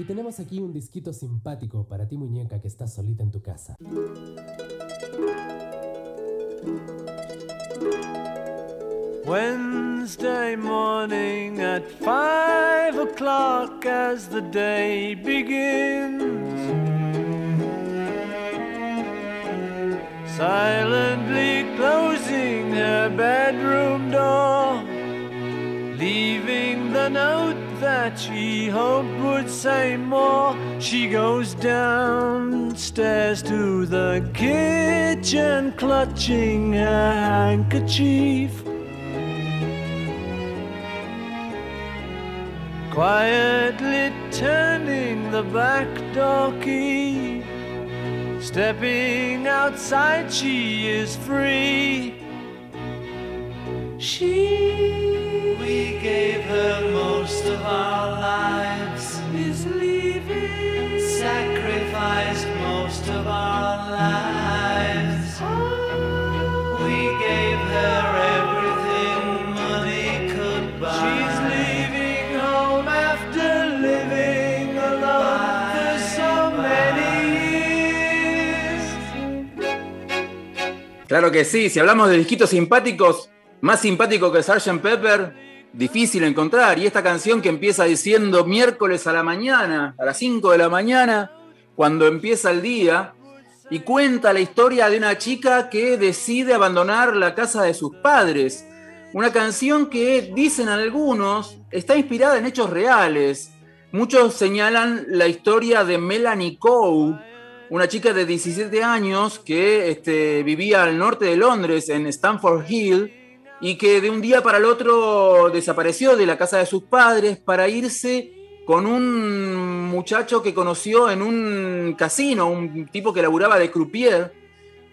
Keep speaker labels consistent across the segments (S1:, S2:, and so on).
S1: Y tenemos aquí un disquito simpático para ti muñeca que estás solita en tu casa.
S2: Wednesday morning at five o'clock as the day begins. Silently closing her bedroom door, leaving the note that she hoped say more. She goes downstairs to the kitchen, clutching her handkerchief. Quietly turning the back door key. Stepping outside, she is free. She,
S3: Claro que sí, si hablamos de disquitos simpáticos, más simpático que Sgt. Pepper, difícil encontrar. Y esta canción que empieza diciendo miércoles a la mañana, a las 5 de la mañana, cuando empieza el día, y cuenta la historia de una chica que decide abandonar la casa de sus padres. Una canción que, dicen algunos, está inspirada en hechos reales. Muchos señalan la historia de Melanie Coe, una chica de 17 años que este, vivía al norte de Londres, en Stamford Hill, y que de un día para el otro desapareció de la casa de sus padres para irse con un muchacho que conoció en un casino, un tipo que laburaba de croupier.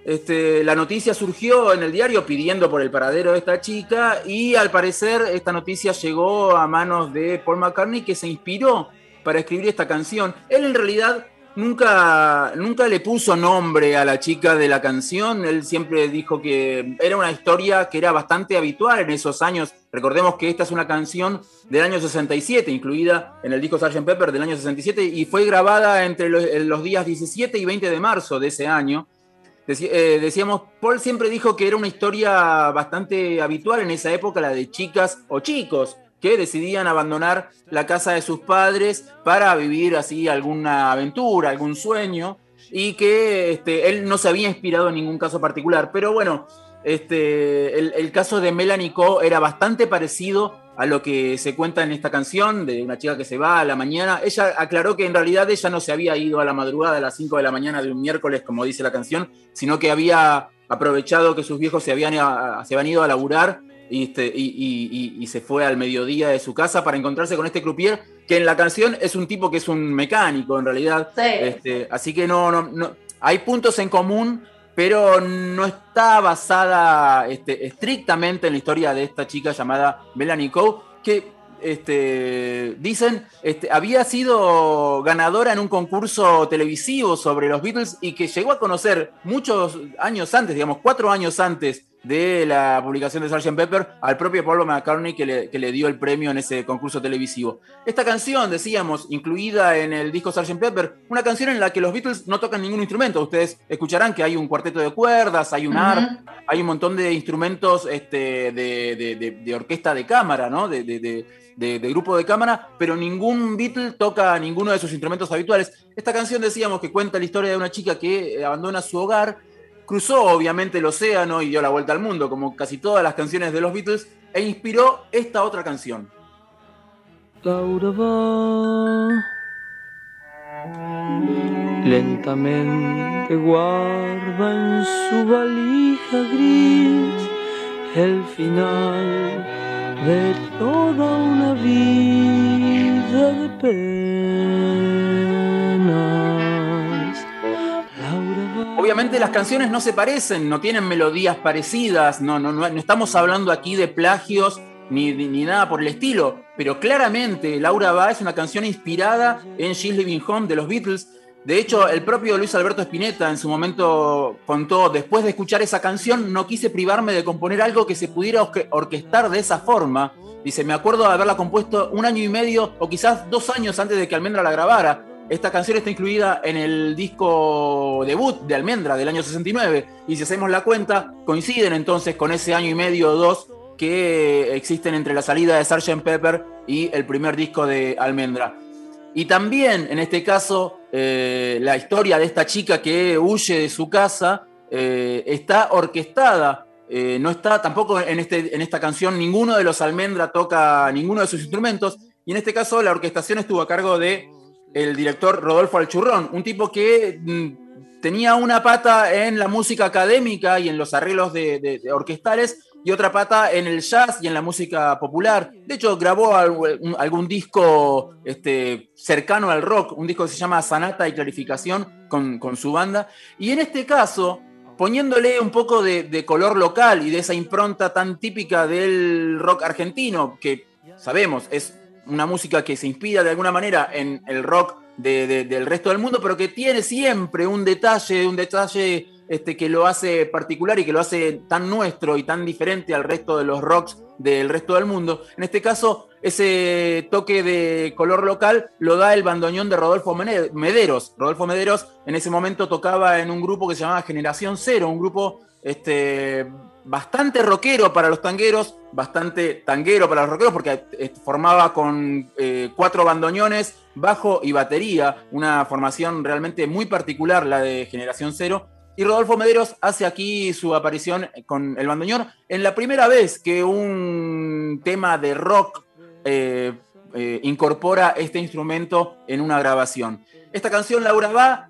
S3: Este, la noticia surgió en el diario pidiendo por el paradero de esta chica y al parecer esta noticia llegó a manos de Paul McCartney que se inspiró para escribir esta canción. Él en realidad nunca, nunca le puso nombre a la chica de la canción, él siempre dijo que era una historia que era bastante habitual en esos años. Recordemos que esta es una canción del año 67, incluida en el disco Sgt. Pepper del año 67, y fue grabada entre los, días 17 y 20 de marzo de ese año. Eh, decíamos, Paul siempre dijo que era una historia bastante habitual en esa época, la de chicas o chicos que decidían abandonar la casa de sus padres para vivir así alguna aventura, algún sueño, y que este, él no se había inspirado en ningún caso particular. Pero bueno, este, el, caso de Melanie Coe era bastante parecido a lo que se cuenta en esta canción de una chica que se va a la mañana. Ella aclaró que en realidad ella no se había ido a la madrugada a las 5 de la mañana de un miércoles, como dice la canción, sino que había aprovechado que sus viejos se habían, se habían ido a laburar y, este, y, y- y- y se fue al mediodía de su casa para encontrarse con este croupier, que en la canción es un tipo que es un mecánico en realidad.
S4: Sí.
S3: Este, así que no, no, no, hay puntos en común, pero no está basada este, estrictamente en la historia de esta chica llamada Melanie Coe, que este, dicen este, había sido ganadora en un concurso televisivo sobre los Beatles y que llegó a conocer muchos años antes, digamos cuatro años antes de la publicación de Sgt. Pepper al propio Paul McCartney que le, que le dio el premio en ese concurso televisivo. Esta canción, decíamos, incluida en el disco Sgt. Pepper, una canción en la que los Beatles no tocan ningún instrumento. Ustedes escucharán que hay un cuarteto de cuerdas, hay un
S4: Ujú.
S3: arp, hay un montón de instrumentos este, de, de- de- de orquesta de cámara, ¿no? De, de- grupo de cámara, pero ningún Beatle toca ninguno de sus instrumentos habituales. Esta canción decíamos que cuenta la historia de una chica que abandona su hogar, cruzó obviamente el océano y dio la vuelta al mundo, como casi todas las canciones de los Beatles, e inspiró esta otra canción.
S2: Laura lentamente guarda en su valija gris el final de toda una vida de penas.
S3: Obviamente las canciones no se parecen, no tienen melodías parecidas, no, no, no, estamos hablando aquí de plagios ni, ni- nada por el estilo, pero claramente Laura Va es una canción inspirada en She's Living Home de los Beatles. De hecho, el propio Luis Alberto Spinetta en su momento contó, después de escuchar esa canción, no quise privarme de componer algo que se pudiera orque- orquestar de esa forma. Dice, me acuerdo de haberla compuesto un año y medio o quizás dos años antes de que Almendra la grabara. Esta canción está incluida en el disco debut de Almendra del año 69 y si hacemos la cuenta, coinciden entonces con ese año y medio o dos que existen entre la salida de Sgt. Pepper y el primer disco de Almendra. Y también, en este caso, eh, la historia de esta chica que huye de su casa eh, está orquestada. Eh, no está tampoco en, este, en esta canción, ninguno de los Almendra toca ninguno de sus instrumentos. Y en este caso, la orquestación estuvo a cargo de el director Rodolfo Alchurrón, un tipo que mm, tenía una pata en la música académica y en los arreglos de, orquestales y otra pata en el jazz y en la música popular. De hecho, grabó algún, disco este, cercano al rock, un disco que se llama Sanata y Clarificación con, su banda. Y en este caso, poniéndole un poco de, de, color local y de esa impronta tan típica del rock argentino, que sabemos es una música que se inspira de alguna manera en el rock del resto del mundo, pero que tiene siempre un detalle, un detalle este, que lo hace particular y que lo hace tan nuestro y tan diferente al resto de los rocks del resto del mundo. En este caso, ese toque de color local lo da el bandoneón de Rodolfo Mederos. Rodolfo Mederos en ese momento tocaba en un grupo que se llamaba Generación Cero, un grupo este, bastante rockero para los tangueros, bastante tanguero para los rockeros, porque eh, formaba con eh, cuatro bandoneones, bajo y batería, una formación realmente muy particular, la de Generación Cero. Y Rodolfo Mederos hace aquí su aparición con el bandoneón en la primera vez que un tema de rock eh, incorpora este instrumento en una grabación. Esta canción, Laura Va,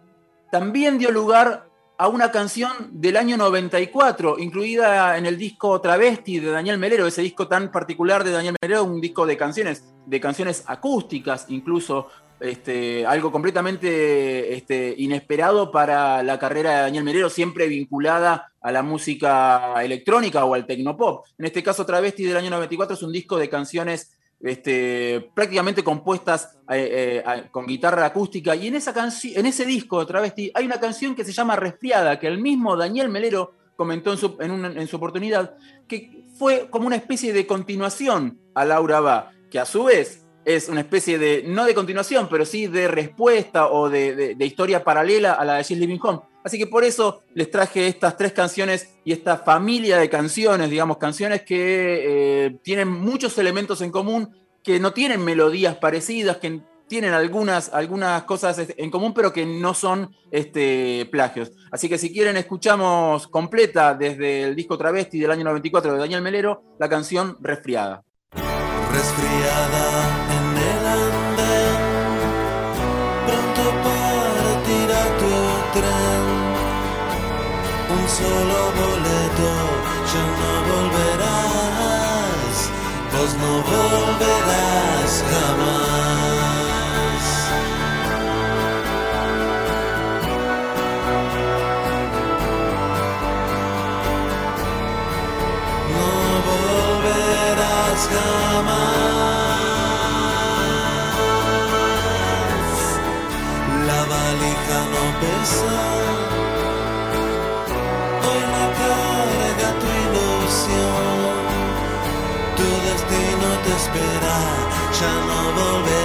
S3: también dio lugar a una canción del año 94, incluida en el disco Travesti de Daniel Melero, ese disco tan particular de Daniel Melero, un disco de canciones, de canciones acústicas, incluso este, algo completamente este, inesperado para la carrera de Daniel Melero, siempre vinculada a la música electrónica o al tecnopop. En este caso, Travesti del año 94 es un disco de canciones este, prácticamente compuestas eh, eh, con guitarra acústica. Y en, ese disco Travesti hay una canción que se llama Resfriada, que el mismo Daniel Melero comentó en su, en, su oportunidad, que fue como una especie de continuación a Laura Va, que a su vez es una especie de, no de continuación, pero sí de respuesta o de, historia paralela a la de She's Living Home. Así que por eso les traje estas tres canciones y esta familia de canciones, digamos, canciones que eh, tienen muchos elementos en común, que no tienen melodías parecidas, que tienen algunas, algunas cosas en común, pero que no son este, plagios. Así que si quieren, escuchamos completa desde el disco Travesti del año 94 de Daniel Melero, la canción Resfriada.
S4: Resfriada en el andén, pronto partirá tu tren. Solo boleto, ya no volverás, vos no volverás jamás. Ya no volverás, vos no volverás.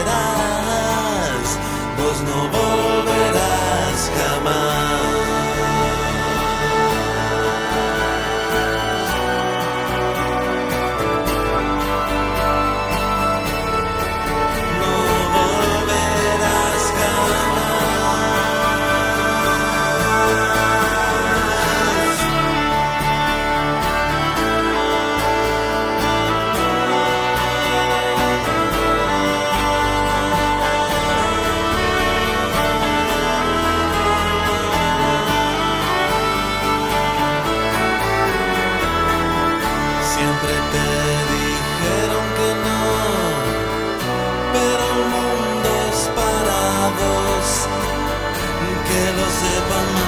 S4: lo sepan